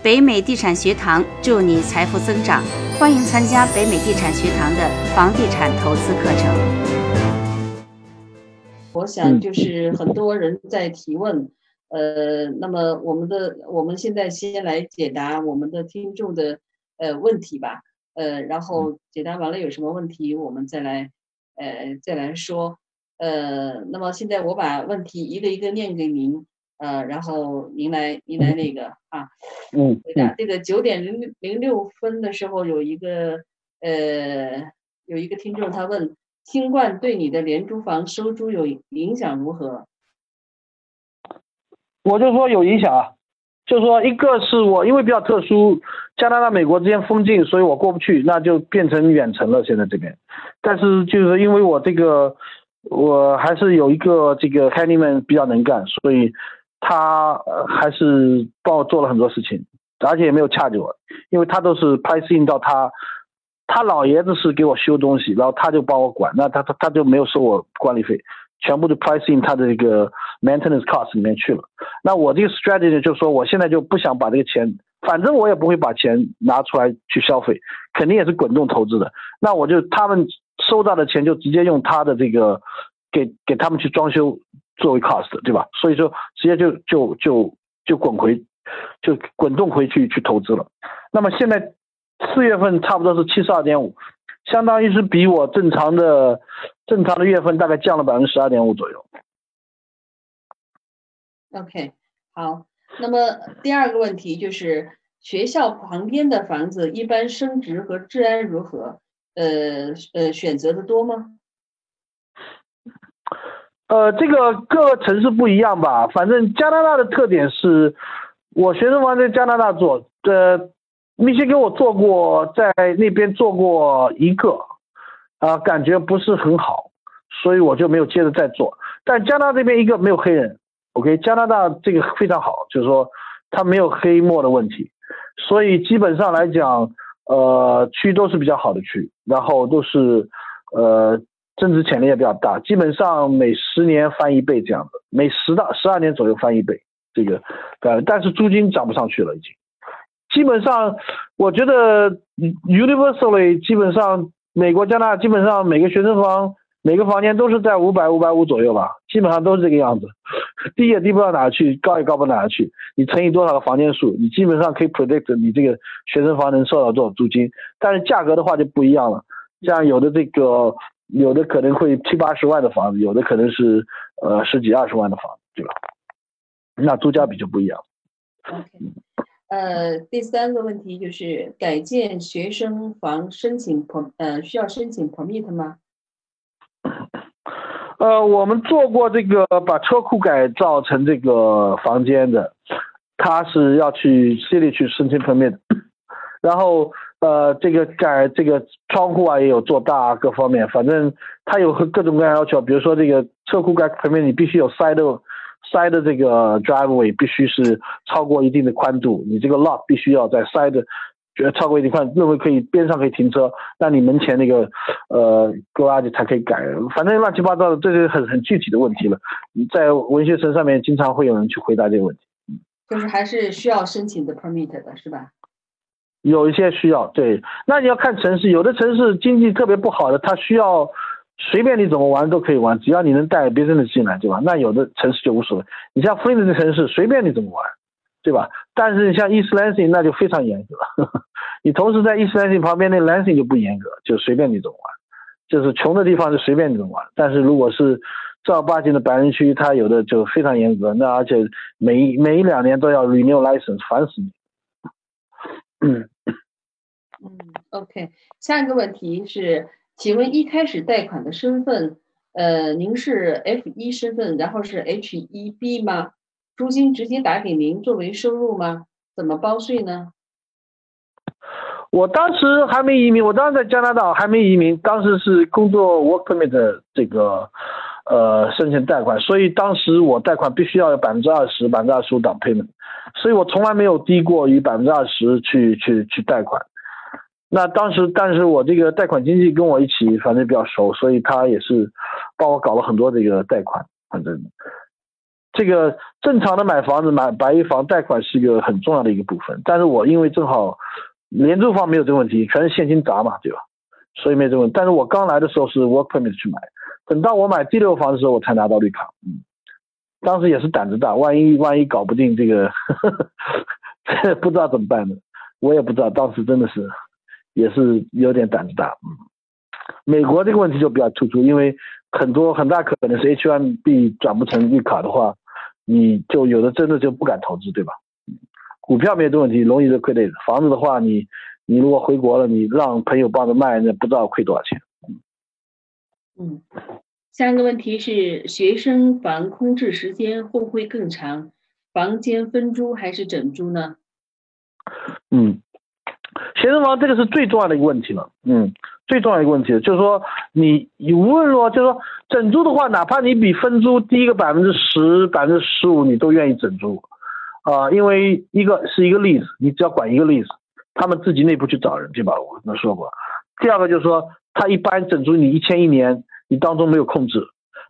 北美地产学堂祝你财富增长，欢迎参加北美地产学堂的房地产投资课程。我想就是很多人在提问，呃，那么我们的我们现在先来解答我们的听众的呃问题吧，呃，然后解答完了有什么问题我们再来呃再来说，呃，那么现在我把问题一个一个念给您。呃，然后您来，您来那个啊，嗯，回答这个九点零零六分的时候，有一个呃，有一个听众他问，新冠对你的廉租房收租有影响如何？我就说有影响啊，就说一个是我因为比较特殊，加拿大、美国之间封禁，所以我过不去，那就变成远程了。现在这边，但是就是因为我这个，我还是有一个这个 handyman 比较能干，所以。他呃还是帮我做了很多事情，而且也没有掐着我，因为他都是拍摄到他，他老爷子是给我修东西，然后他就帮我管，那他他他就没有收我管理费，全部都 pricing 他的这个 maintenance cost 里面去了。那我这个 strategy 就是说，我现在就不想把这个钱，反正我也不会把钱拿出来去消费，肯定也是滚动投资的。那我就他们收到的钱就直接用他的这个给给他们去装修。作为 cost 对吧？所以说直接就就就就滚回，就滚动回去去投资了。那么现在四月份差不多是七十二点五，相当于是比我正常的正常的月份大概降了百分之十二点五左右。OK，好。那么第二个问题就是学校旁边的房子一般升值和治安如何？呃呃，选择的多吗？呃，这个各个城市不一样吧，反正加拿大的特点是，我学生房在加拿大做，呃，密歇根我做过，在那边做过一个，啊，感觉不是很好，所以我就没有接着再做。但加拿大这边一个没有黑人，OK，加拿大这个非常好，就是说它没有黑墨的问题，所以基本上来讲，呃，区都是比较好的区，然后都是，呃。增值潜力也比较大，基本上每十年翻一倍这样的，每十到十二年左右翻一倍，这个，呃，但是租金涨不上去了已经。基本上，我觉得 universally 基本上美国加拿大基本上每个学生房每个房间都是在五百五百五左右吧，基本上都是这个样子，低也低不到哪去，高也高不到哪去。你乘以多少个房间数，你基本上可以 predict 你这个学生房能收到多少租金，但是价格的话就不一样了，像有的这个。有的可能会七八十万的房子，有的可能是呃十几二十万的房子，对吧？那租价比就不一样。OK，呃，第三个问题就是改建学生房申请 per 呃需要申请 permit 吗？呃，我们做过这个把车库改造成这个房间的，他是要去 city 去申请 permit，然后。呃，这个改这个窗户啊，也有做大啊各方面，反正它有各种各样要求，比如说这个车库改旁边你必须有塞的塞的这个 driveway 必须是超过一定的宽度，你这个 lot 必须要在塞的，觉得超过一定宽，认为可以边上可以停车，那你门前那个呃 garage 才可以改，反正乱七八糟的，这是很很具体的问题了。在文学城上面经常会有人去回答这个问题，就是还是需要申请的 permit 的是吧？有一些需要，对，那你要看城市，有的城市经济特别不好的，它需要随便你怎么玩都可以玩，只要你能带别人的进来，对吧？那有的城市就无所谓。你像弗林的城市，随便你怎么玩，对吧？但是像 East Lansing 那就非常严格，你同时在 East Lansing 旁边那 Lansing 就不严格，就随便你怎么玩，就是穷的地方就随便你怎么玩。但是如果是正儿八经的白人区，它有的就非常严格，那而且每每一两年都要 renew license，烦死你。嗯嗯，OK，下一个问题是，请问一开始贷款的身份，呃，您是 F 一身份，然后是 H 一 B 吗？租金直接打给您作为收入吗？怎么包税呢？我当时还没移民，我当时在加拿大还没移民，当时是工作 work permit 的这个呃申请贷款，所以当时我贷款必须要有百分之二十、百分之二十五 down payment。所以我从来没有低过于百分之二十去去去贷款。那当时，但是我这个贷款经纪跟我一起，反正比较熟，所以他也是帮我搞了很多这个贷款。反正这个正常的买房子买白一房贷款是一个很重要的一个部分，但是我因为正好廉租房没有这个问题，全是现金砸嘛，对吧？所以没这个问题。但是我刚来的时候是 work permit 去买，等到我买第六房的时候我才拿到绿卡，嗯，当时也是胆子大，万一万一搞不定这个，这 不知道怎么办呢？我也不知道，当时真的是也是有点胆子大，嗯。美国这个问题就比较突出，因为很多很大可能是 H1B 转不成绿卡的话，你就有的真的就不敢投资，对吧？股票没有这问题，容易就亏的。房子的话，你你如果回国了，你让朋友帮着卖，那不知道亏多少钱。嗯，下一个问题是，学生房空置时间会不会更长？房间分租还是整租呢？嗯，学生房这个是最重要的一个问题了。嗯。最重要一个问题就是说，你你无论说，就是说整租的话，哪怕你比分租低个百分之十、百分之十五，你都愿意整租，啊，因为一个是一个例子，你只要管一个例子，他们自己内部去找人，对吧？我跟他说过。第二个就是说，他一般整租你一千一年，你当中没有控制，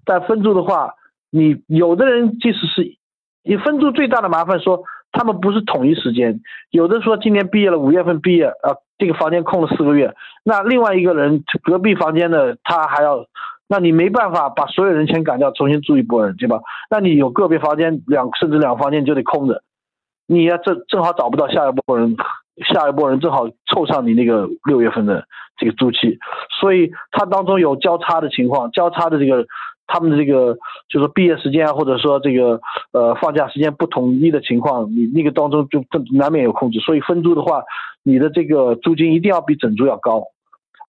但分租的话，你有的人即使是，你分租最大的麻烦说，他们不是统一时间，有的说今年毕业了，五月份毕业啊。这个房间空了四个月，那另外一个人隔壁房间的他还要，那你没办法把所有人全赶掉，重新住一波人，对吧？那你有个别房间两甚至两个房间就得空着，你要正正好找不到下一波人，下一波人正好凑上你那个六月份的这个租期，所以它当中有交叉的情况，交叉的这个。他们的这个就是毕业时间啊，或者说这个呃放假时间不统一的情况，你那个当中就难免有控制。所以分租的话，你的这个租金一定要比整租要高。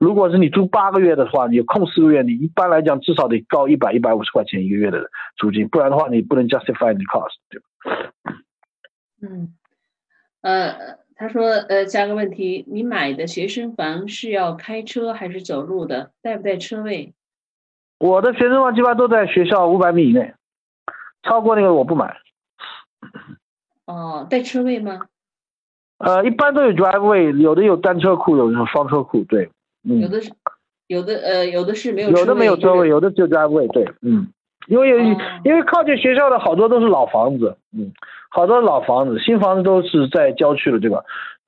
如果是你租八个月的话，你空四个月，你一般来讲至少得高一百一百五十块钱一个月的租金，不然的话你不能 justify the cost，对？嗯，呃，他说呃加个问题，你买的学生房是要开车还是走路的？带不带车位？我的学生房基本上都在学校五百米以内，超过那个我不买。哦，带车位吗？呃，一般都有 drive way，有的有单车库，有的双车库，对。有的是，有的呃，有的是没有。有的没有车位，有的只有 drive way，对，嗯。因为因为靠近学校的好多都是老房子，嗯，好多老房子，新房子都是在郊区了，对吧？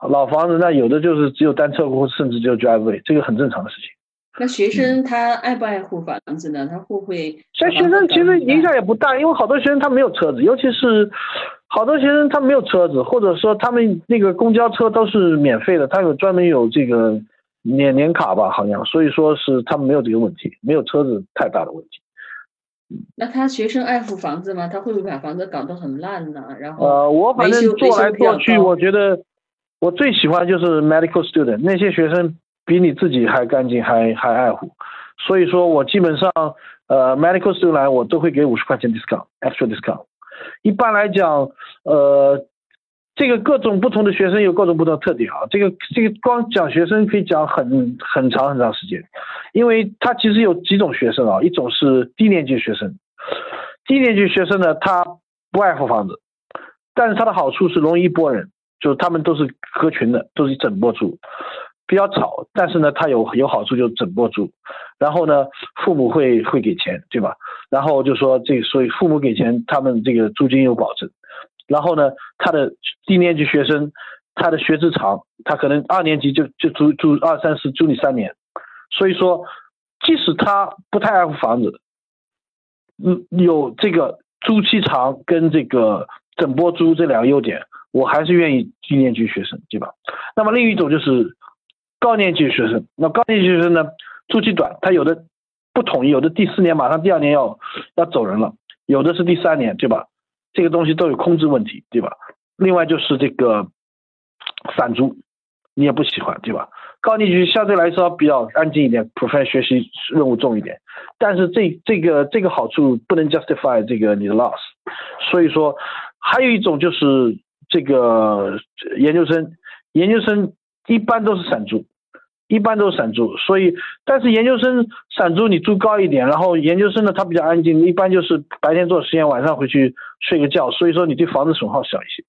老房子那有的就是只有单车库，甚至就 drive way，这个很正常的事情。那学生他爱不爱护房子呢？他会不会？所以学生其实影响也不大，因为好多学生他没有车子，尤其是好多学生他没有车子，或者说他们那个公交车都是免费的，他有专门有这个年年卡吧，好像，所以说是他们没有这个问题，没有车子太大的问题。那他学生爱护房子吗？他会不会把房子搞得很烂呢？然后呃，我反正做来做去，我觉得我最喜欢就是 medical student 那些学生。比你自己还干净，还还爱护，所以说我基本上，呃，medical student 来我都会给五十块钱 discount，extra discount。一般来讲，呃，这个各种不同的学生有各种不同的特点啊，这个这个光讲学生可以讲很很长很长时间，因为他其实有几种学生啊，一种是低年级学生，低年级学生呢他不爱护房子，但是他的好处是容易一拨人，就是他们都是合群的，都是一整波住。比较吵，但是呢，他有有好处，就整波住。然后呢，父母会会给钱，对吧？然后就说这，所以父母给钱，他们这个租金有保证。然后呢，他的低年级学生，他的学制长，他可能二年级就就租租二三十租你三年。所以说，即使他不太爱护房子，嗯，有这个租期长跟这个整波租这两个优点，我还是愿意低年级学生，对吧？那么另一种就是。高年级学生，那高年级学生呢？租期短，他有的不统一，有的第四年马上第二年要要走人了，有的是第三年，对吧？这个东西都有空置问题，对吧？另外就是这个散租，你也不喜欢，对吧？高年级相对来说比较安静一点 p r o f e s s i o n 学习任务重一点，但是这这个这个好处不能 justify 这个你的 loss，所以说还有一种就是这个研究生，研究生一般都是散租。一般都是散租，所以但是研究生散租你租高一点，然后研究生呢他比较安静，一般就是白天做实验，晚上回去睡个觉，所以说你对房子损耗小一些。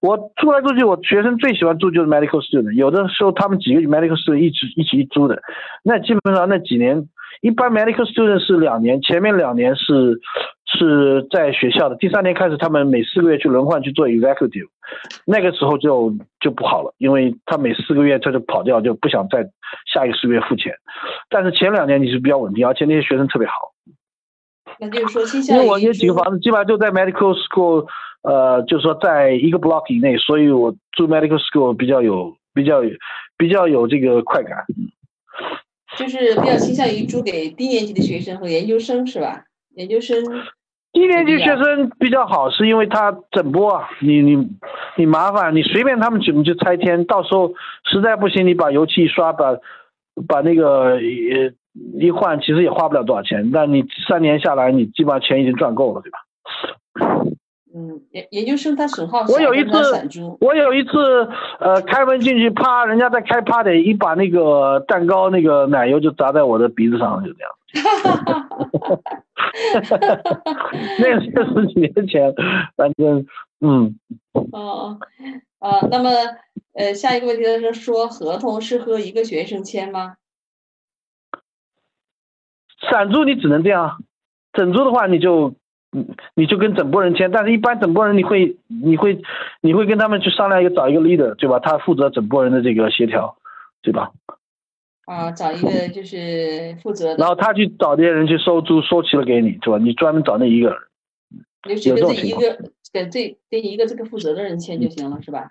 我租来住去，我学生最喜欢住就是 medical student，有的时候他们几个 medical student 一起一起租的，那基本上那几年一般 medical student 是两年，前面两年是是在学校的，第三年开始他们每四个月去轮换去做 executive，那个时候就就不好了，因为他每四个月他就跑掉，就不想再下一个四个月付钱。但是前两年你是比较稳定，而且那些学生特别好。那就是说，因为我那几个房子基本上就在 medical school，呃，就是说在一个 block 以内，所以我住 medical school 比较有比较比较有这个快感。就是比较倾向于租给低年级的学生和研究生是吧？研究生低年级学生比较好，是因为他整波啊，你你你麻烦，你随便他们怎么就拆迁，到时候实在不行，你把油漆一刷，把把那个一一换，其实也花不了多少钱。但你三年下来，你基本上钱已经赚够了，对吧？嗯，研研究生他损耗我有一次，我有一次，呃，开门进去，啪，人家在开 party，一把那个蛋糕那个奶油就砸在我的鼻子上，就这样。哈哈哈哈哈哈！那是十几年前，反正，嗯。哦，啊，那么，呃，下一个问题是说，合同是和一个学生签吗？散租你只能这样，整租的话你就。你你就跟整波人签，但是一般整波人你会你会你会跟他们去商量一个找一个 leader 对吧？他负责整波人的这个协调，对吧？啊，找一个就是负责。然后他去找这些人去收租，收齐了给你，是吧？你专门找那一个人。就跟这一个跟这跟一个这个负责的人签就行了，是吧？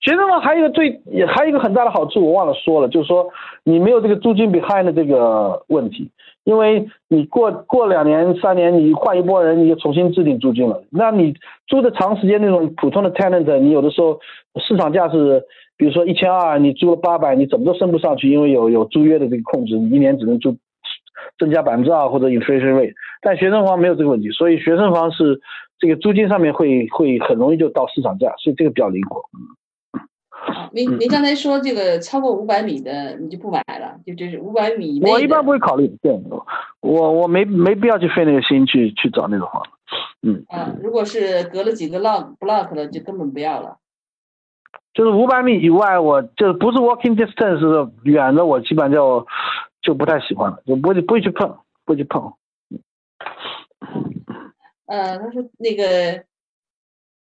学生房还有一个最也还有一个很大的好处，我忘了说了，就是说你没有这个租金 behind 的这个问题。因为你过过两年三年，你换一波人，你就重新制定租金了。那你租的长时间那种普通的 tenant，你有的时候市场价是，比如说一千二，你租了八百，你怎么都升不上去，因为有有租约的这个控制，你一年只能租增加百分之二或者 inflation rate。但学生房没有这个问题，所以学生房是这个租金上面会会很容易就到市场价，所以这个比较灵活。您您刚才说这个超过五百米的你就不买了，就就是五百米以内。我一般不会考虑，对，我我没没必要去费那个心去去找那种房子，嗯。啊，如果是隔了几个 block block 了，就根本不要了。就是五百米以外，我就不是 walking distance 远的，我基本上就就不太喜欢了，就不会不会去碰，不会去碰。呃，他说那个。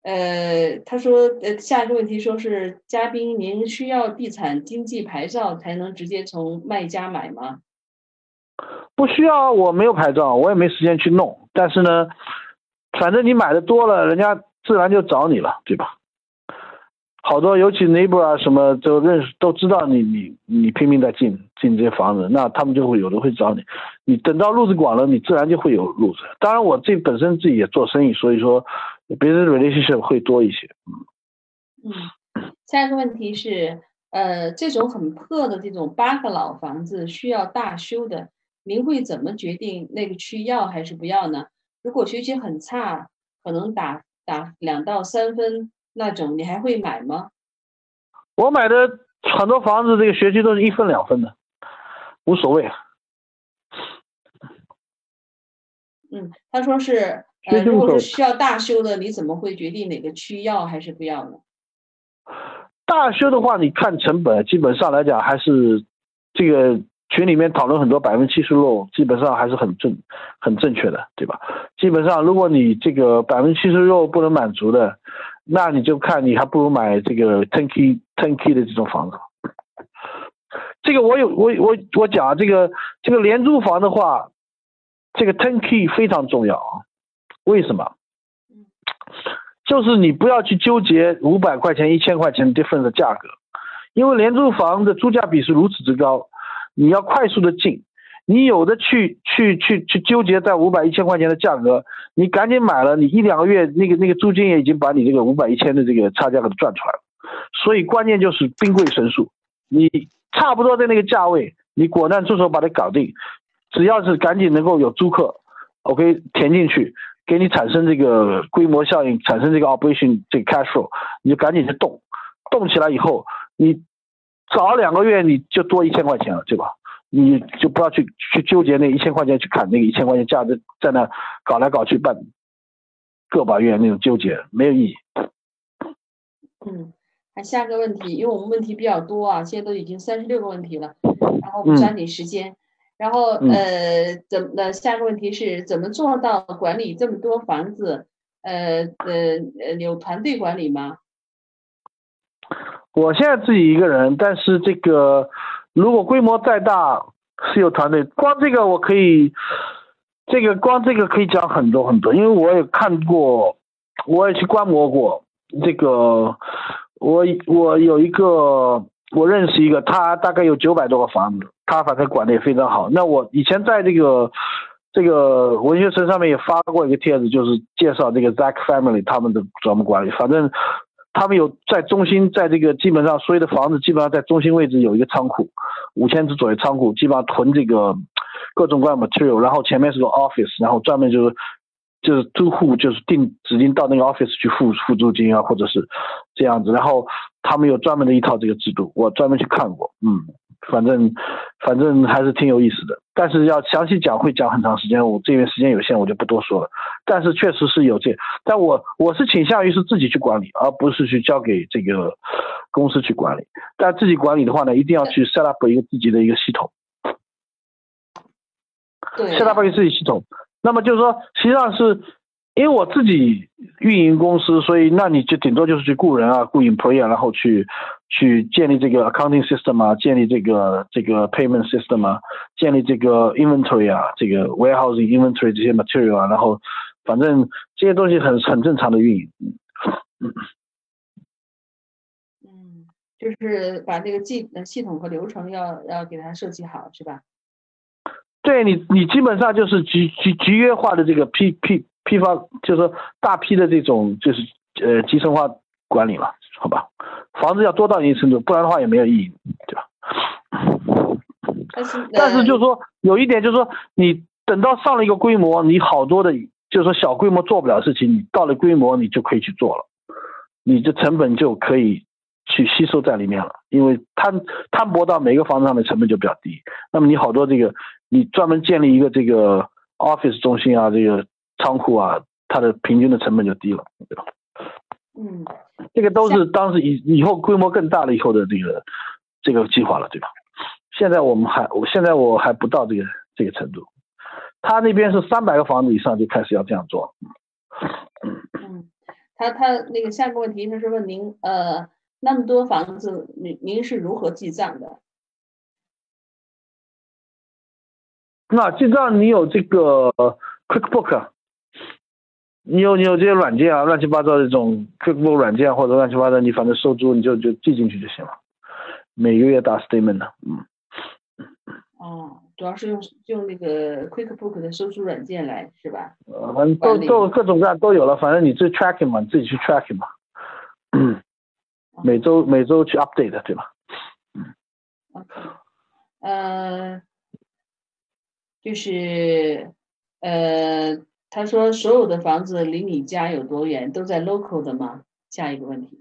呃，他说，呃，下一个问题说是嘉宾，您需要地产经纪牌照才能直接从卖家买吗？不需要，我没有牌照，我也没时间去弄。但是呢，反正你买的多了，人家自然就找你了，对吧？好多，尤其 neighbor 啊什么都认识，都知道你你你拼命在进进这些房子，那他们就会有的会找你。你等到路子广了，你自然就会有路子。当然，我这本身自己也做生意，所以说。别的 relationship 会多一些，嗯。嗯，下一个问题是，呃，这种很破的这种八个老房子需要大修的，您会怎么决定那个区要还是不要呢？如果学习很差，可能打打两到三分那种，你还会买吗？我买的很多房子，这个学区都是一分两分的，无所谓。嗯，他说是。呃，如果是需要大修的，你怎么会决定哪个区要还是不要呢？大修的话，你看成本，基本上来讲还是这个群里面讨论很多百分之七十六，基本上还是很正很正确的，对吧？基本上，如果你这个百分之七十六不能满足的，那你就看你还不如买这个 ten key ten key 的这种房子。这个我有我我我讲这个这个廉租房的话，这个 ten key 非常重要啊。为什么？就是你不要去纠结五百块钱、一千块钱 difference 的价格，因为廉租房的租价比是如此之高，你要快速的进，你有的去去去去纠结在五百、一千块钱的价格，你赶紧买了，你一两个月那个那个租金也已经把你这个五百、一千的这个差价给赚出来了。所以关键就是兵贵神速，你差不多在那个价位，你果断出手把它搞定，只要是赶紧能够有租客，OK 填进去。给你产生这个规模效应，产生这个 operation 这个 cash flow，你就赶紧去动，动起来以后，你早两个月你就多一千块钱了，对吧？你就不要去去纠结那一千块钱去砍那个一千块钱价值，在那搞来搞去办个把月那种纠结没有意义。嗯，还下个问题，因为我们问题比较多啊，现在都已经三十六个问题了，然后不抓紧时间。然后呃，怎那下个问题是怎么做到管理这么多房子？呃呃呃，有团队管理吗？我现在自己一个人，但是这个如果规模再大是有团队。光这个我可以，这个光这个可以讲很多很多，因为我也看过，我也去观摩过。这个我我有一个我认识一个，他大概有九百多个房子，他反正管的也非常好。那我以前在这个这个文学城上面也发过一个帖子，就是介绍这个 Zack Family 他们的怎么管理，反正。他们有在中心，在这个基本上所有的房子基本上在中心位置有一个仓库，五千只左右仓库，基本上囤这个各种各样的 material，然后前面是个 office，然后专门就是就是租户就是定指定到那个 office 去付付租金啊，或者是这样子，然后他们有专门的一套这个制度，我专门去看过，嗯。反正反正还是挺有意思的，但是要详细讲会讲很长时间，我这边时间有限，我就不多说了。但是确实是有这，但我我是倾向于是自己去管理，而不是去交给这个公司去管理。但自己管理的话呢，一定要去 set up 一个自己的一个系统，对，set up 一个自己系统。那么就是说，实际上是。因为我自己运营公司，所以那你就顶多就是去雇人啊，雇 employee，然后去去建立这个 accounting system 啊，建立这个这个 payment system 啊，建立这个 inventory 啊，这个 warehousing inventory 这些 material 啊，然后反正这些东西很很正常的运营。嗯，就是把这个系系统和流程要要给它设计好，是吧？对你，你基本上就是集集集约化的这个 P P。批发就是说大批的这种就是呃集成化管理了，好吧？房子要多到一定程度，不然的话也没有意义，对吧？但是但是就是说有一点就是说，你等到上了一个规模，你好多的就是说小规模做不了事情，你到了规模你就可以去做了，你的成本就可以去吸收在里面了，因为摊摊薄到每个房子上的成本就比较低。那么你好多这个你专门建立一个这个 office 中心啊，这个。仓库啊，它的平均的成本就低了，对吧？嗯，这个都是当时以以后规模更大了以后的这个这个计划了，对吧？现在我们还，我现在我还不到这个这个程度。他那边是三百个房子以上就开始要这样做。嗯，他他那个下一个问题他是问您，呃，那么多房子，您您是如何记账的？那记账你有这个 QuickBook。你有你有这些软件啊，乱七八糟的这种 QuickBook 软件或者乱七八糟，你反正收租你就就记进去就行了，每个月打 statement 的，嗯。哦，主要是用用那个 QuickBook 的收租软件来是吧？呃，反正都都各种各样都有了，反正你自己 tracking 嘛，你自己去 tracking 嘛，嗯每周每周去 update 对吧？嗯。OK，呃，就是呃。他说：“所有的房子离你家有多远？都在 local 的吗？”下一个问题。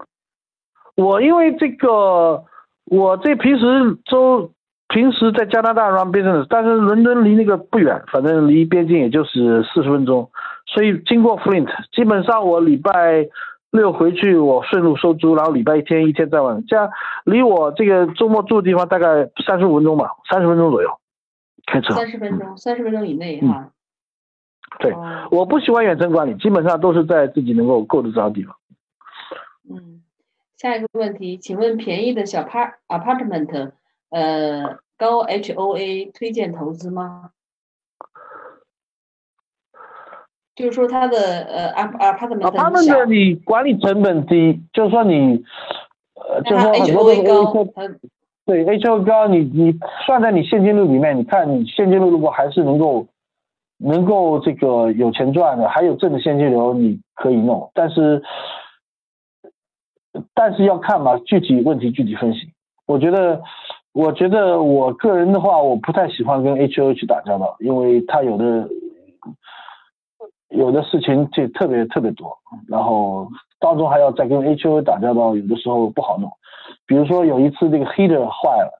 我因为这个，我这平时周平时在加拿大 run business，但是伦敦离那个不远，反正离边境也就是四十分钟，所以经过 Flint，基本上我礼拜六回去，我顺路收租，然后礼拜一天一天在外面，这样离我这个周末住的地方大概三十五分钟吧，三十分钟左右，开车。三十分钟，三十分钟以内哈。对，我不喜欢远程管理，基本上都是在自己能够够得着的地方。嗯，下一个问题，请问便宜的小 part apartment，呃，高 HOA 推荐投资吗？就是说它的呃 apartment apartment 你管理成本低，就是说你呃，就是说很多的对 HOA 高，你你算在你现金流里面，你看你现金流如果还是能够。能够这个有钱赚的，还有挣的现金流，你可以弄，但是但是要看嘛，具体问题具体分析。我觉得，我觉得我个人的话，我不太喜欢跟 H O 去打交道，因为他有的有的事情就特别特别多，然后当中还要再跟 H O 打交道，有的时候不好弄。比如说有一次这个 heater 坏了，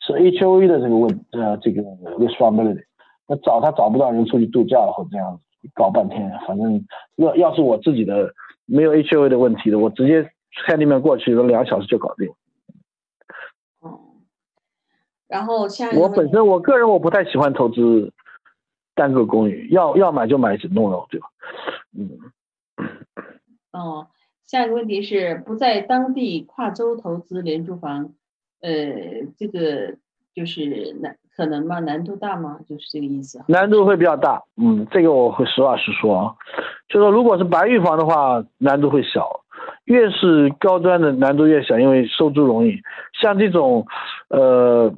是 H O A 的这个问呃这个 responsibility。那找他找不到人出去度假了，或者这样搞半天，反正要要是我自己的没有 H O A 的问题的，我直接开那边过去，两小时就搞定。哦，然后下一个我本身我个人我不太喜欢投资单个公寓，要要买就买整栋楼，对吧？嗯，哦，下一个问题是不在当地跨州投资廉租房，呃，这个就是难可能吗？难度大吗？就是这个意思。难度会比较大，嗯，这个我会实话实说啊，就说如果是白玉房的话，难度会小，越是高端的难度越小，因为收租容易。像这种，呃，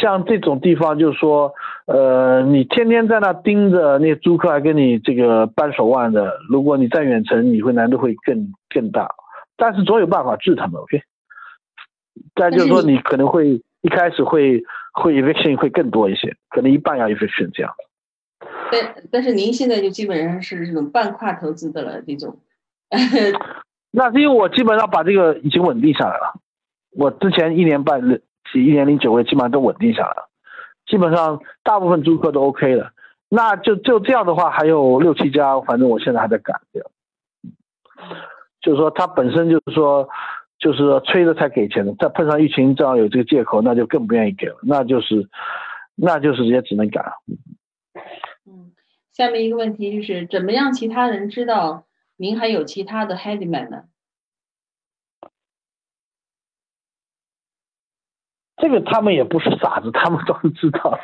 像这种地方，就是说，呃，你天天在那盯着那些租客，还跟你这个扳手腕的，如果你在远程，你会难度会更更大，但是总有办法治他们，OK。但就是说，你可能会一开始会会 eviction 会更多一些，可能一半要 eviction 这样。但但是您现在就基本上是这种半跨投资的了，这种。那是因为我基本上把这个已经稳定下来了。我之前一年半、一年零九个月基本上都稳定下来了，基本上大部分租客都 OK 了。那就就这样的话，还有六七家，反正我现在还在赶这样。就是说，它本身就是说，就是说催着才给钱的，再碰上疫情正好有这个借口，那就更不愿意给了，那就是，那就是也只能改。嗯，下面一个问题就是，怎么样其他人知道您还有其他的 handyman 呢？这个他们也不是傻子，他们都是知道。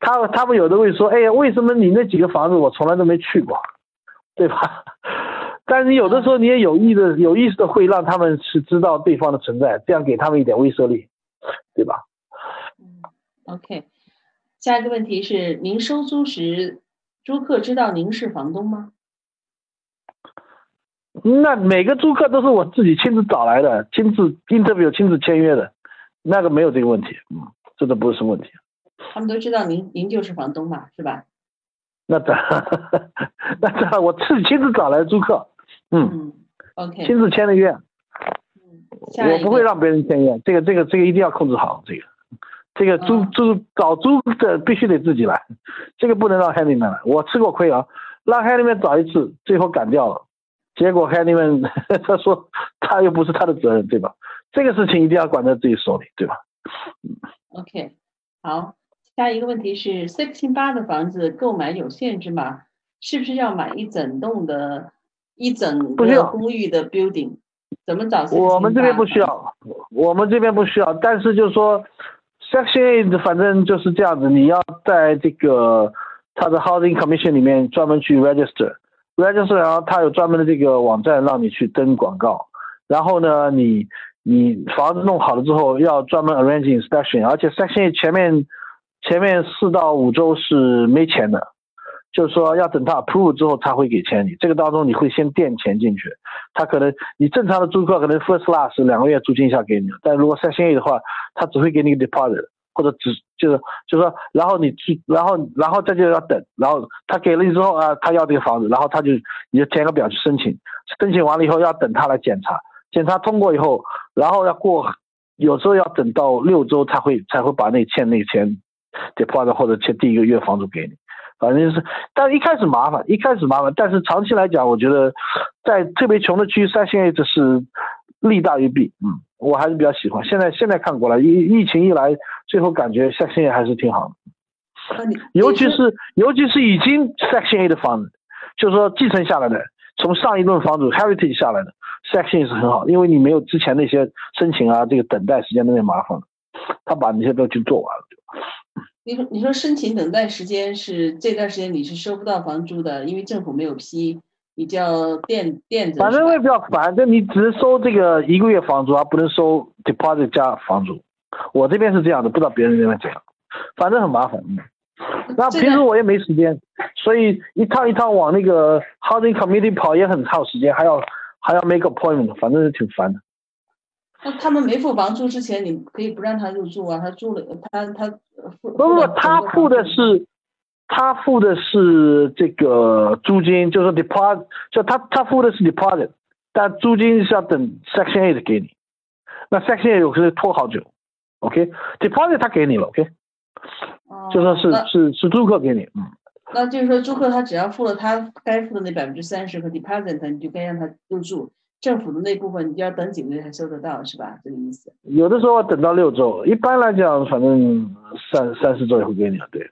他他们有的会说：“哎呀，为什么你那几个房子我从来都没去过，对吧？”但是有的时候你也有意的、有意识的会让他们是知道对方的存在，这样给他们一点威慑力，对吧？嗯，OK。下一个问题是，您收租时，租客知道您是房东吗？那每个租客都是我自己亲自找来的，亲自 interview、亲自签约的，那个没有这个问题，嗯，这都不是什么问题。他们都知道您您就是房东嘛，是吧？那当然，那当然，我自己亲自找来的租客，，OK。亲自签的约。嗯，我不会让别人签约，这个这个这个一定要控制好，这个这个租嗯租找租的必须得自己来，这个不能让 handyman 来。我吃过亏啊，让 handyman 找一次，最后赶掉了，结果 handyman 他说他又不是他的责任，对吧？这个事情一定要管在自己手里，对吧？OK，好，下一个问题是，Section 八的房子购买有限制吗？是不是要买一整栋的、一整个公寓的 building？怎么找？我们这边不需。要，我们这边不需要，但是就是说，Section 反正就是这样子，你要在这个它的 Housing Commission 里面专门去 register，register，然后它有专门的这个网站让你去登广告，然后呢，你你房子弄好了之后要专门 arrange inspection，而且 Section 前面前面四到五周是没钱的。就是说，要等他 approve 之后，他会给钱你。这个当中你会先垫钱进去，他可能你正常的租客可能 first class 两个月租金一下给你，但如果 section A 的话，他只会给你个 deposit，或者只就是就是说，然后你去，然后然后再就要等，然后他给了你之后啊，他要这个房子，然后他就你就填个表去申请，申请完了以后要等他来检查，检查通过以后，然后要过，有时候要等到六周才会才会把那欠那钱 deposit 或者欠第一个月房租给你。反正是，但是一开始麻烦，一开始麻烦，但是长期来讲，我觉得在特别穷的区，三线 A 这是利大于弊，嗯，我还是比较喜欢。现在现在看过来，疫疫情一来，最后感觉 Section A 还是挺好的，尤其是尤其是已经 Section A 的房子，就是说继承下来的，从上一轮房主 Heritage 下来的 Section A 是很好，因为你没有之前那些申请啊，这个等待时间那些麻烦了，他把那些都去做完了。你说你说申请等待时间是这段时间你是收不到房租的，因为政府没有批，你就要垫垫着。反正我也比较烦，就你只能收这个一个月房租，而不能收 deposit 加房租。我这边是这样的，不知道别人那边怎样，反正很麻烦。嗯，那平时我也没时间，所以一趟一趟往那个 housing committee 跑也很耗时间，还要还要 make appointment，反正是挺烦的。那他们没付房租之前，你可以不让他入住啊，他住了他他不不，他付的是他付的是这个租金，就是 deposit，就他他付的是 deposit，但租金是要等 section eight 给你，那 section eight 有时候拖好久，OK，deposit、他给你了，OK，就说是、是是租客给你，嗯，那就是说租客他只要付了他该付的那百分之三十和 deposit，你就该让他入住，政府的那部分，你就要等几个月才收得到，是吧？这个意思。有的时候等到六周，一般来讲，反正三三四周也会给你了。对。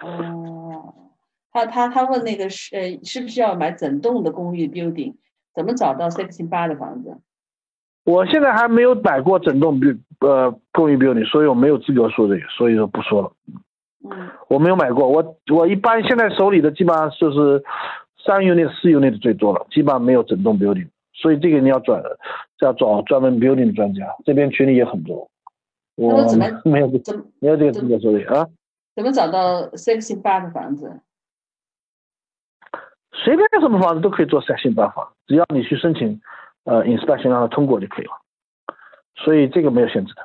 哦，他他他问那个是呃，是不是要买整栋的公寓 building？怎么找到 section 八的房子？我现在还没有买过整栋 b 呃公寓 building，所以我没有资格说这个，所以说不说了。嗯。我没有买过，我我一般现在手里的基本上就是三 unit 四 unit 最多了，基本上没有整栋 building，所以这个你要转要找专门 building 的专家，这边群里也很多。我怎么没有这没有这个资格说的啊？怎么找到 section 八的房子？随便什么房子都可以做 section 八房，只要你去申请呃 inspection 让它通过就可以了，所以这个没有限制的。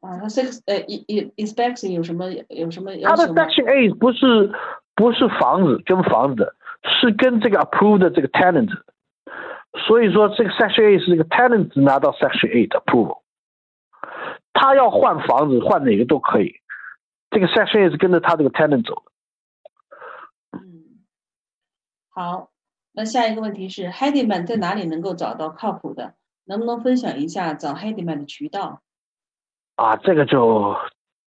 啊，那 section 呃 in inspection 有什么有什么要求它的 section A 不是不是房子跟房子的，是跟这个 approved 的这个 tenant，所以说这个 section A 是这个 tenant 拿到 section A 的 approval，他要换房子换哪个都可以，这个 section A 是跟着他这个 tenant 走的。嗯，好，那下一个问题是 Handyman 在哪里能够找到靠谱的？能不能分享一下找 Handyman 的渠道？啊，这个就，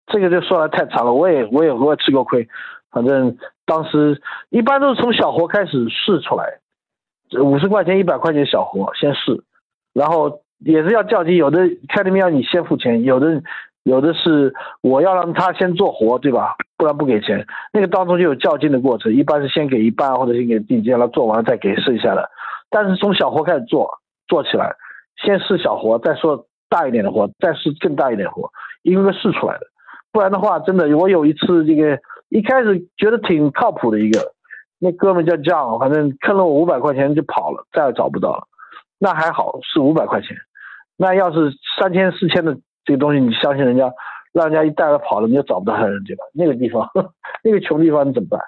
这个就说来太长了。我也，我也，我也吃过亏。反正当时一般都是从小活开始试出来，五十块钱、一百块钱小活先试，然后也是要较劲。有的开店面要你先付钱，有的有的是我要让他先做活，对吧？不然不给钱。那个当中就有较劲的过程，一般是先给一半或者先给定金，然后做完了再给剩下的。但是从小活开始做，做起来，先试小活，再说。大一点的活，再试更大一点活，一个个试出来的。不然的话，真的，我有一次这个一开始觉得挺靠谱的一个，那哥们叫 John，反正坑了我五百块钱就跑了，再也找不到了。那还好是五百块钱，那要是三千四千的这个东西，你相信人家，让人家一带了跑了，你就找不到他人，对吧？那个地方，那个穷地方你怎么办，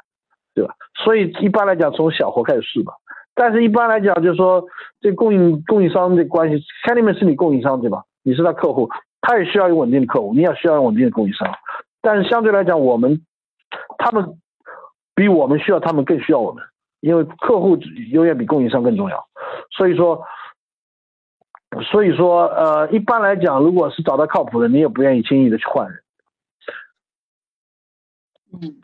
对吧？所以一般来讲，从小活开始试吧。但是一般来讲，就是说这供应供应商的关系，看你们是你供应商，对吧？你是他客户，他也需要有稳定的客户，你也需要稳定的供应商。但是相对来讲，我们他们比我们需要他们更需要我们，因为客户永远比供应商更重要。所以说，所以说，呃，一般来讲，如果是找到靠谱的，你也不愿意轻易的去换人。嗯，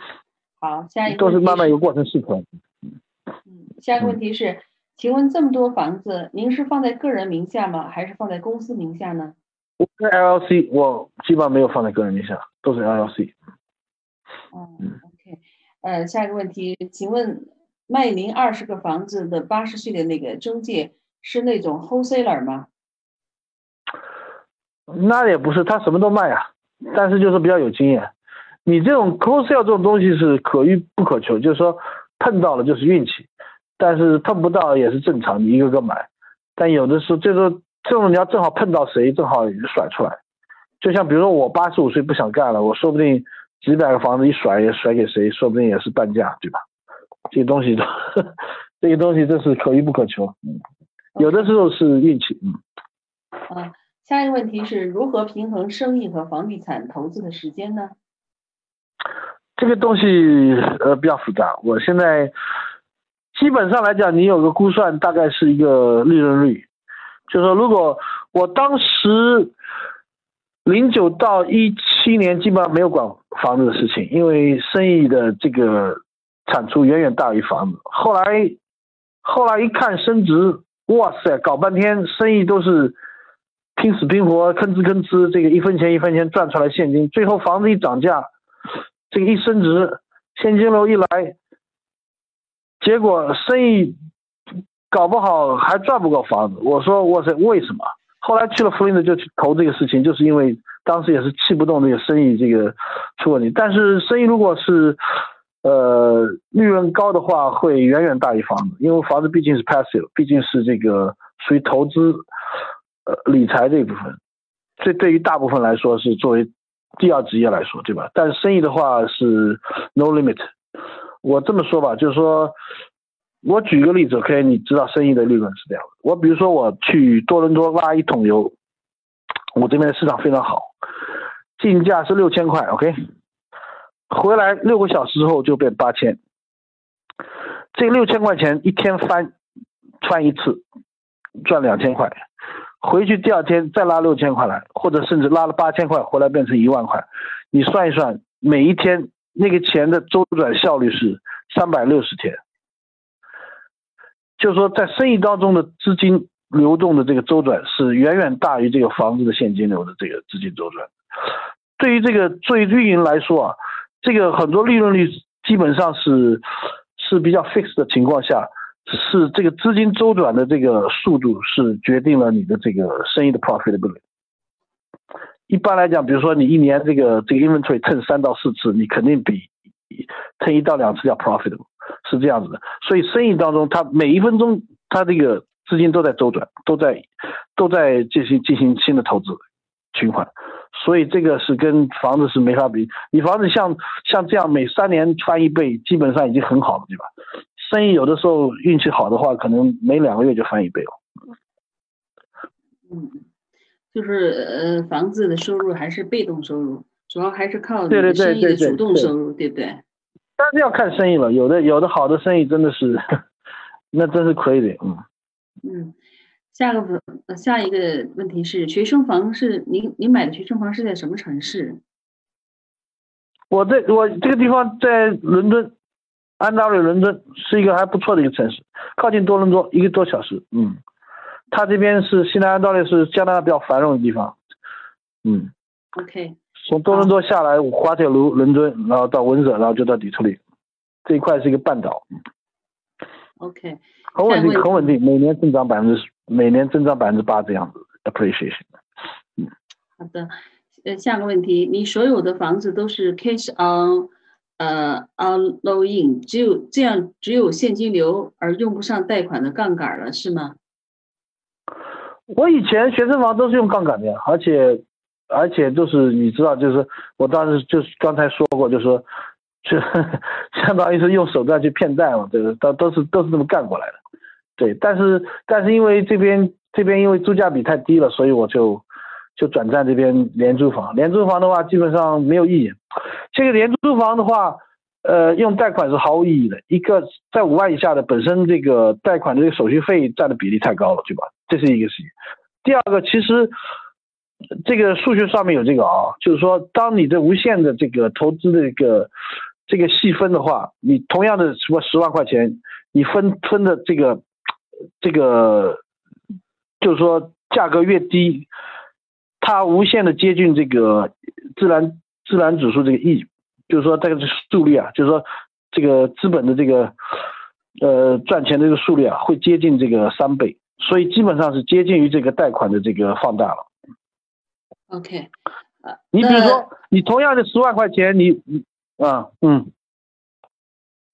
好，下一个都是慢慢一个过程试出来。嗯，下一个问题是。请问这么多房子，您是放在个人名下吗？还是放在公司名下呢？我是 LLC，我基本上没有放在个人名下，都是 LLC。哦，OK，呃，下一个问题，请问卖您二十个房子的八十岁的那个中介是那种 wholesaler 吗？那也不是，他什么都卖啊，但是就是比较有经验。你这种 wholesale 这种东西是可遇不可求，就是说碰到了就是运气。但是碰不到也是正常，你一个个买。但有的时候，这个这种你要正好碰到谁，正好甩出来。就像比如说我八十五岁不想干了，我说不定几百个房子一甩也甩给谁，说不定也是半价，对吧？这些东西都，这个东西真是可遇不可求。嗯，有的时候是运气。嗯。啊，下一个问题是如何平衡生意和房地产投资的时间呢？这个东西呃比较复杂，我现在。基本上来讲，你有个估算，大概是一个利润率，就是说，如果我当时零九到一七年基本上没有管房子的事情，因为生意的这个产出远远大于房子。后来，后来一看升值，哇塞，搞半天生意都是拼死拼活，吭哧吭哧，这个一分钱一分钱赚出来现金，最后房子一涨价，这个一升值，现金流一来。结果生意搞不好还赚不够房子，我说哇塞，为什么？后来去了弗林德就去投这个事情，就是因为当时也是气不动这个生意这个出问题。但是生意如果是呃利润高的话，会远远大于房子，因为房子毕竟是 passive，毕竟是这个属于投资呃理财这一部分，这对于大部分来说是作为第二职业来说，对吧？但是生意的话是 no limit。我这么说吧，就是说，我举个例子，OK，你知道生意的利润是这样的。我比如说我去多伦多拉一桶油，我这边的市场非常好，进价是六千块，OK，回来六个小时之后就变八千，这六千块钱一天翻穿一次赚两千块，回去第二天再拉六千块来，或者甚至拉了八千块回来变成一万块，你算一算，每一天那个钱的周转效率是三百六十天，就是说在生意当中的资金流动的这个周转是远远大于这个房子的现金流的这个资金周转。对于这个作为运营来说啊，这个很多利润率基本上是是比较 fixed 的情况下，是这个资金周转的这个速度是决定了你的这个生意的 profitability。一般来讲，比如说你一年这个这个 inventory turn 三到四次，你肯定比 turn 一到两次要 profitable，是这样子的。所以生意当中，它每一分钟它这个资金都在周转，都在都在进行进行新的投资循环。所以这个是跟房子是没法比，你房子像像这样每三年翻一倍，基本上已经很好了，对吧？生意有的时候运气好的话，可能每两个月就翻一倍了。嗯，就是呃，房子的收入还是被动收入，主要还是靠对对对生意的对对主动收入，对不对？但是要看生意了，有的有的好的生意真的是，那真是可以的，嗯。嗯，下个问呃下一个问题是，学生房是您您买的学生房是在什么城市？我在我这个地方在伦敦，安大略伦敦是一个还不错的一个城市，靠近多伦多一个多小时。嗯，它这边是西南安大略是加拿大比较繁荣的地方。嗯，OK，从多伦多下来滑铁卢、伦敦，然后到温舍，然后就到底特律，这一块是一个半岛，OK，很稳定，很稳定，每年增长百分之每年增长百分之八这样子 appreciation。嗯好的，呃，下个问题，你所有的房子都是 cash on，呃，on low in，只有这样只有现金流而用不上贷款的杠杆了，是吗？我以前学生房都是用杠杆的，而且而且就是你知道，就是我当时就是刚才说过，就是说，就 相当于是用手段去骗贷嘛，对，都都是都是这么干过来的，对。但是但是因为这边这边因为租价比太低了，所以我就就转战这边廉租房。廉租房的话，基本上没有意义。这个廉租房的话，呃，用贷款是毫无意义的。一个在五万以下的，本身这个贷款的这个手续费占的比例太高了，对吧？这是一个事情。第二个，其实这个数学上面有这个啊，就是说，当你的无限的这个投资的这个这个细分的话，你同样的什么十万块钱，你分分的这个这个，就是说价格越低，它无限的接近这个自然自然指数这个 E，就是说这个速率啊，就是说这个资本的这个呃赚钱的这个速率啊，会接近这个三倍，所以基本上是接近于这个贷款的这个放大了。OK，你比如说，你同样的十万块钱，你你啊嗯。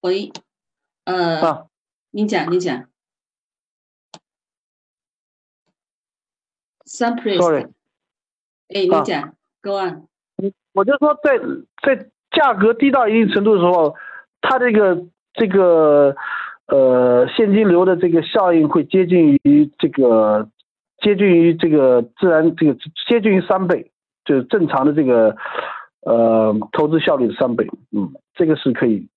喂，呃，啊，你讲，你讲。Priest，Sorry 哎，你啊讲，Go on。我就说在在价格低到一定程度的时候，它这个这个呃现金流的这个效应会接近于这个接近于这个自然这个接近于三倍，就是正常的这个呃投资效率的三倍，嗯，这个是可以，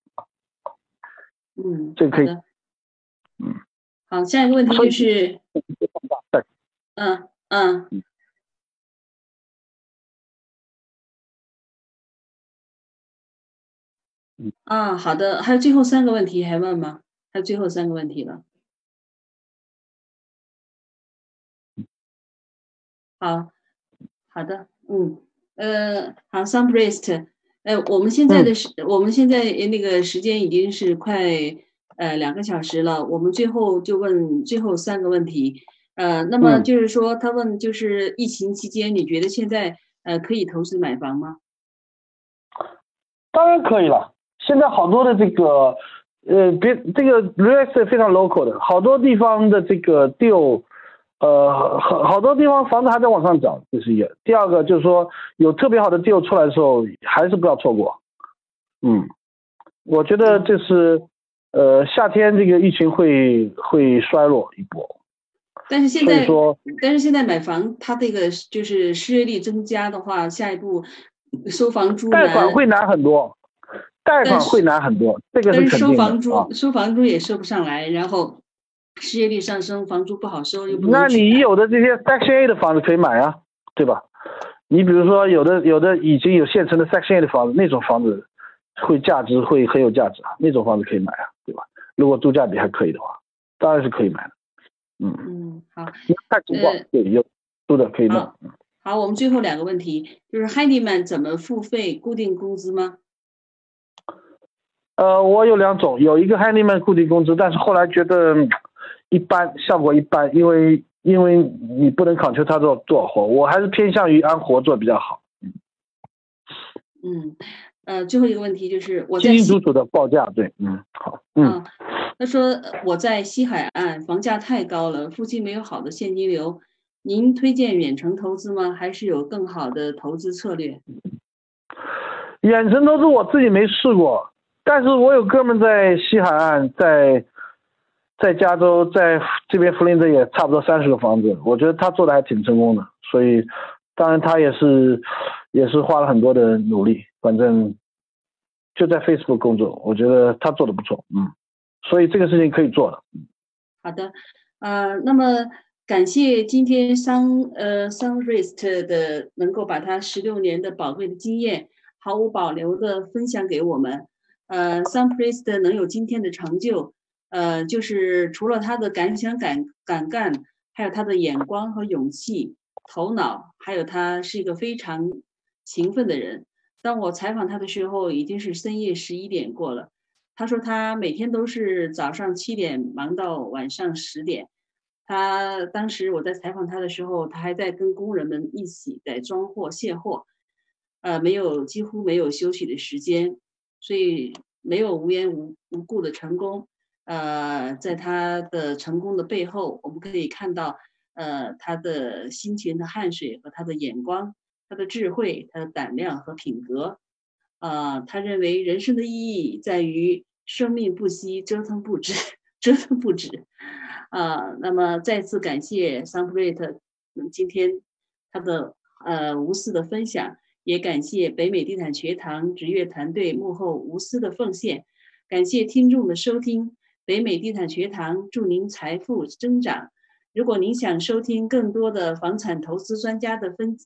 嗯，这个可以嗯。好，下一个问题就是，对嗯嗯，嗯啊，好的，还有最后三个问题还问吗？还有最后三个问题了。好，好的，嗯，呃，好，Sun Priest，呃，我们现在的时，我们现在那个时间已经是快呃两个小时了，我们最后就问最后三个问题，呃，那么嗯就是说，他问就是疫情期间，你觉得现在呃可以投资买房吗？当然可以了。现在好多的这个呃，别这个 real estate 非常 local 的，好多地方的这个 deal，呃，好好多地方房子还在往上涨，这是一。第二个就是说，有特别好的 deal 出来的时候，还是不要错过。嗯，我觉得这是呃夏天这个疫情会会衰落一波，但是现在，说但是现在买房，它这个就是失业率增加的话，下一步收房租贷款，会难很多，贷款会难很多，这个但是肯定的收房租、啊。收房租也收不上来，然后失业率上升，房租不好收，又不那你有的这些 Section A 的房子可以买啊，对吧？你比如说有的有的已经有现成的 Section A 的房子，那种房子会价值会很有价值啊，那种房子可以买啊，对吧？如果租价比还可以的话，当然是可以买的。嗯嗯，好，看情况，对，有租的可以弄。好，我们最后两个问题就是 Handyman 怎么付费？固定工资吗？呃，我有两种，有一个 Handyman 固定工资，但是后来觉得一般，效果一般，因为因为你不能考求他做做活，我还是偏向于按活做比较好。嗯，呃，最后一个问题就是我清清楚楚的报价，对，嗯，好，嗯，他说我在西海岸房价太高了，附近没有好的现金流。您推荐远程投资吗？还是有更好的投资策略？远程投资我自己没试过，但是我有哥们在西海岸，在在加州，在这边弗林德也差不多三十个房子，我觉得他做的还挺成功的。所以，当然他也是也是花了很多的努力。反正就在 Facebook 工作，我觉得他做的不错，嗯，所以这个事情可以做的。好的，呃，那么。感谢今天桑呃桑 rest 的能够把他十六年的宝贵的经验毫无保留的分享给我们，呃桑 rest 能有今天的成就，呃就是除了他的敢想敢敢干，还有他的眼光和勇气，头脑，还有他是一个非常勤奋的人。当我采访他的时候，已经是深夜十一点过了。他说他每天都是早上七点忙到晚上十点。他当时我在采访他的时候，他还在跟工人们一起在装货卸货，呃，没有几乎没有休息的时间，所以没有无缘无无故的成功。呃，在他的成功的背后，我们可以看到，呃，他的辛勤的汗水和他的眼光，他的智慧，他的胆量和品格。啊，他认为人生的意义在于生命不息，折腾不止，折腾不止。啊，那么再次感谢 Sunbreak 今天他的呃无私的分享，也感谢北美地产学堂职业团队幕后无私的奉献，感谢听众的收听。北美地产学堂祝您财富增长。如果您想收听更多的房产投资专家的分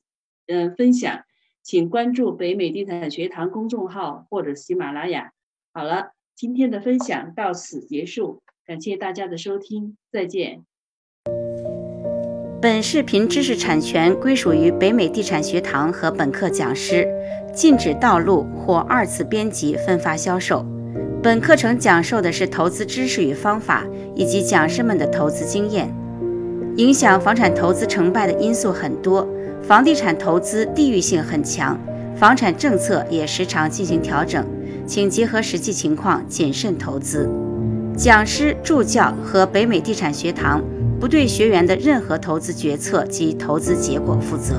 嗯分享，请关注北美地产学堂公众号或者喜马拉雅。好了，今天的分享到此结束。感谢大家的收听，再见。本视频知识产权归属于北美地产学堂和本课讲师，禁止盗录或二次编辑、分发、销售。本课程讲授的是投资知识与方法，以及讲师们的投资经验。影响房产投资成败的因素很多，房地产投资地域性很强，房产政策也时常进行调整，请结合实际情况谨慎投资。讲师、助教和北美地产学堂不对学员的任何投资决策及投资结果负责。